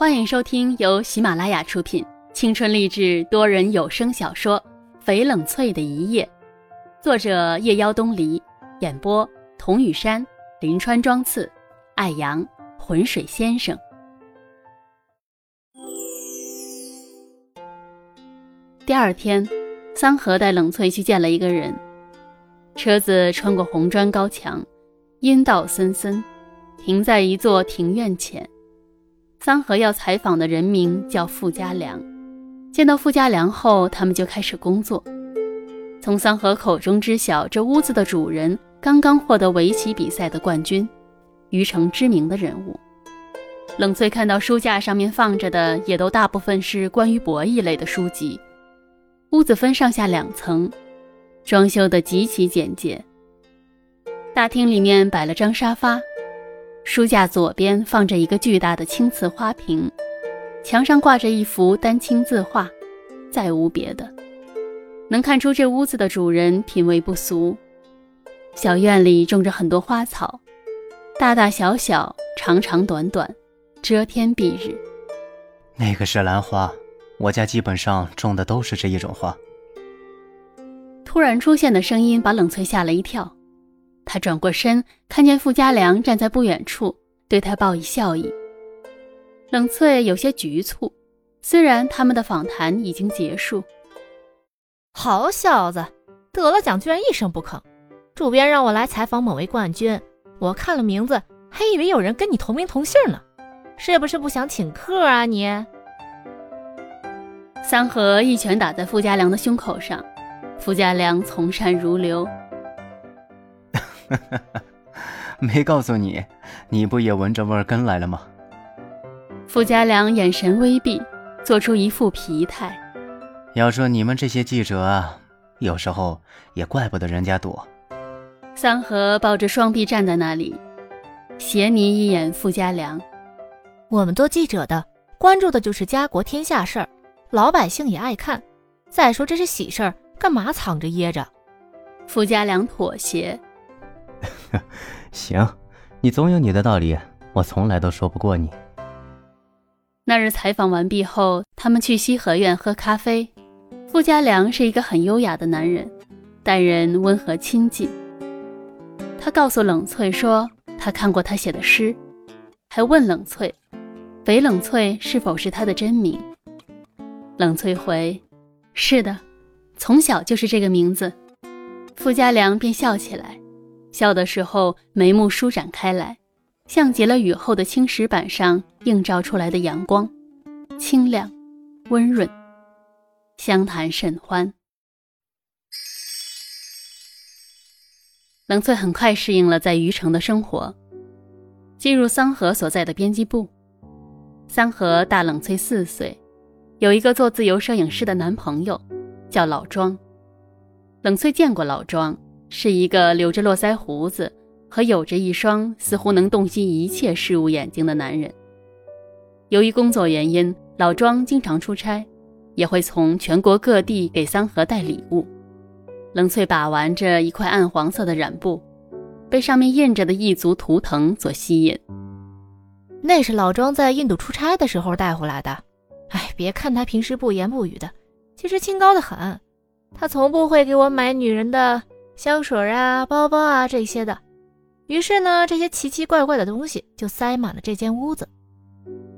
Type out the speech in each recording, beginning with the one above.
欢迎收听由喜马拉雅出品、青春励志多人有声小说《翡冷翠的一夜》，作者夜妖东篱，演播童雨山、林川、庄次、艾阳、浑水先生。第二天，桑河带冷翠去见了一个人。车子穿过红砖高墙，阴道森森，停在一座庭院前。桑河要采访的人名叫傅家良。见到傅家良后，他们就开始工作。从桑河口中知晓，这屋子的主人刚刚获得围棋比赛的冠军，虞城知名的人物。冷翠看到书架上面放着的，也都大部分是关于博弈类的书籍。屋子分上下两层。装修的极其简洁。大厅里面摆了张沙发，书架左边放着一个巨大的青瓷花瓶，墙上挂着一幅丹青字画，再无别的。能看出这屋子的主人品味不俗。小院里种着很多花草，大大小小，长长短短，遮天蔽日。那个是兰花，我家基本上种的都是这一种花。突然出现的声音把冷翠吓了一跳，她转过身，看见傅家良站在不远处，对他报以笑意。冷翠有些局促，虽然他们的访谈已经结束。好小子，得了奖居然一声不吭。主编让我来采访某位冠军，我看了名字，还以为有人跟你同名同姓呢，是不是不想请客啊你？三河一拳打在傅家良的胸口上。傅家良从善如流，没告诉你，你不也闻着味儿跟来了吗？傅家良眼神微闭，做出一副疲态。要说你们这些记者啊，有时候也怪不得人家躲。三河抱着双臂站在那里，斜睨一眼傅家良。我们做记者的，关注的就是家国天下事儿，老百姓也爱看。再说这是喜事儿。干嘛藏着掖着？傅家良妥协。行，你总有你的道理，我从来都说不过你。那日采访完毕后，他们去西河苑喝咖啡。傅家良是一个很优雅的男人，待人温和亲近。他告诉冷翠说，他看过他写的诗，还问冷翠，北冷翠是否是他的真名。冷翠回，是的。从小就是这个名字，傅家良便笑起来，笑的时候眉目舒展开来，像极了雨后的青石板上映照出来的阳光，清亮、温润，相谈甚欢。冷翠很快适应了在虞城的生活，进入桑河所在的编辑部。桑河大冷翠四岁，有一个做自由摄影师的男朋友。叫老庄，冷翠见过老庄，是一个留着络腮胡子和有着一双似乎能洞悉一切事物眼睛的男人。由于工作原因，老庄经常出差，也会从全国各地给三河带礼物。冷翠把玩着一块暗黄色的染布，被上面印着的异族图腾所吸引。那是老庄在印度出差的时候带回来的。哎，别看他平时不言不语的。其实清高的很，他从不会给我买女人的香水啊、包包啊这些的。于是呢，这些奇奇怪怪的东西就塞满了这间屋子。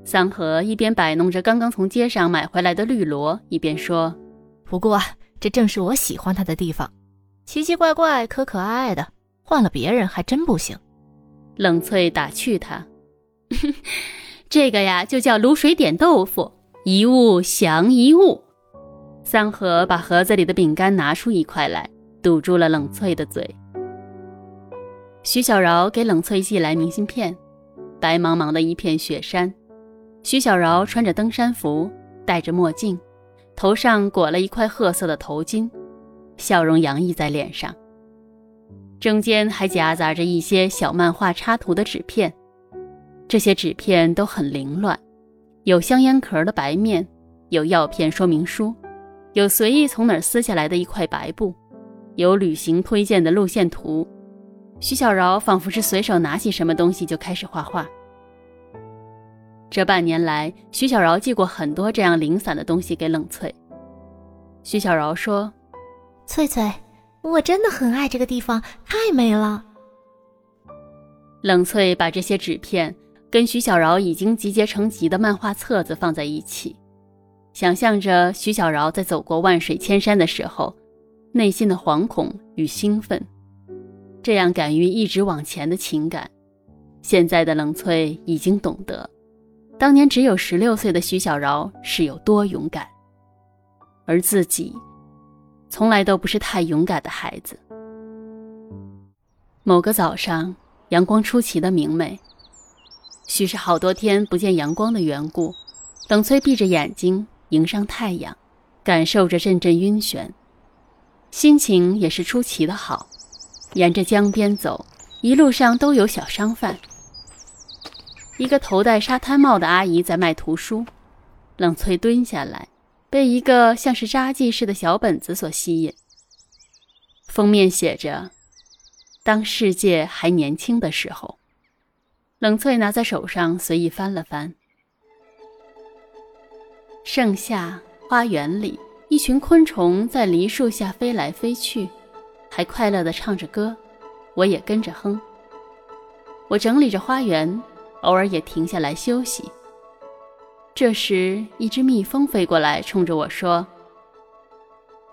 三河一边摆弄着刚刚从街上买回来的绿萝，一边说：“不过这正是我喜欢它的地方，奇奇怪怪、可可爱爱的，换了别人还真不行。”冷翠打趣他：“这个呀，就叫卤水点豆腐，一物降一物。”三河把盒子里的饼干拿出一块来，堵住了冷翠的嘴。徐小饶给冷翠寄来明信片，白茫茫的一片雪山。徐小饶穿着登山服，戴着墨镜，头上裹了一块褐色的头巾，笑容洋溢在脸上。中间还夹杂着一些小漫画插图的纸片，这些纸片都很凌乱，有香烟壳的白面，有药片说明书。有随意从哪儿撕下来的一块白布，有旅行推荐的路线图。徐小饶仿佛是随手拿起什么东西就开始画画。这半年来，徐小饶寄过很多这样零散的东西给冷翠。徐小饶说：“翠翠，我真的很爱这个地方，太美了。”冷翠把这些纸片跟徐小饶已经集结成集的漫画册子放在一起，想象着徐小饶在走过万水千山的时候，内心的惶恐与兴奋，这样敢于一直往前的情感。现在的冷翠已经懂得，当年只有十六岁的徐小饶是有多勇敢，而自己，从来都不是太勇敢的孩子。某个早上。阳光出奇的明媚，许是好多天不见阳光的缘故，冷翠闭着眼睛迎上太阳，感受着阵阵晕眩，心情也是出奇的好。沿着江边走，一路上都有小商贩。一个头戴沙滩帽的阿姨在卖图书，冷翠蹲下来，被一个像是札记似的小本子所吸引，封面写着。当世界还年轻的时候，冷翠拿在手上随意翻了翻。盛夏花园里，一群昆虫在梨树下飞来飞去，还快乐地唱着歌，我也跟着哼。我整理着花园，偶尔也停下来休息。这时，一只蜜蜂飞过来，冲着我说：“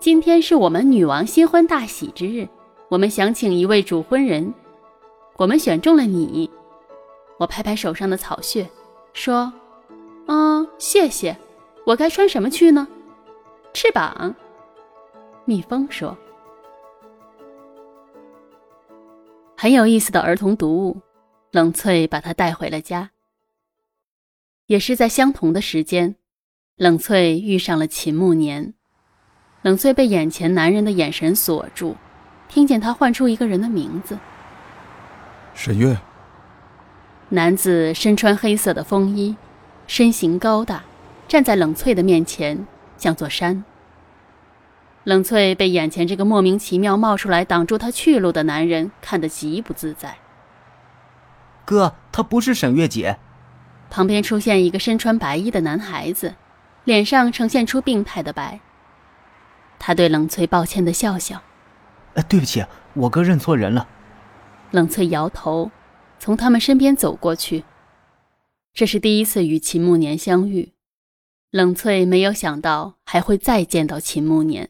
今天是我们女王新婚大喜之日。”我们想请一位主婚人，我们选中了你。我拍拍手上的草屑，说：“嗯，谢谢。我该穿什么去呢？”翅膀。蜜蜂说：“很有意思的儿童读物。”冷翠把它带回了家。也是在相同的时间，冷翠遇上了秦慕年。冷翠被眼前男人的眼神锁住。听见他唤出一个人的名字，沈月。男子身穿黑色的风衣，身形高大，站在冷翠的面前，像座山。冷翠被眼前这个莫名其妙冒出来挡住她去路的男人看得极不自在。哥，她不是沈月姐。旁边出现一个身穿白衣的男孩子，脸上呈现出病态的白。他对冷翠抱歉的笑笑。呃，对不起，我哥认错人了。冷翠摇头，从他们身边走过去。这是第一次与秦慕年相遇，冷翠没有想到还会再见到秦慕年。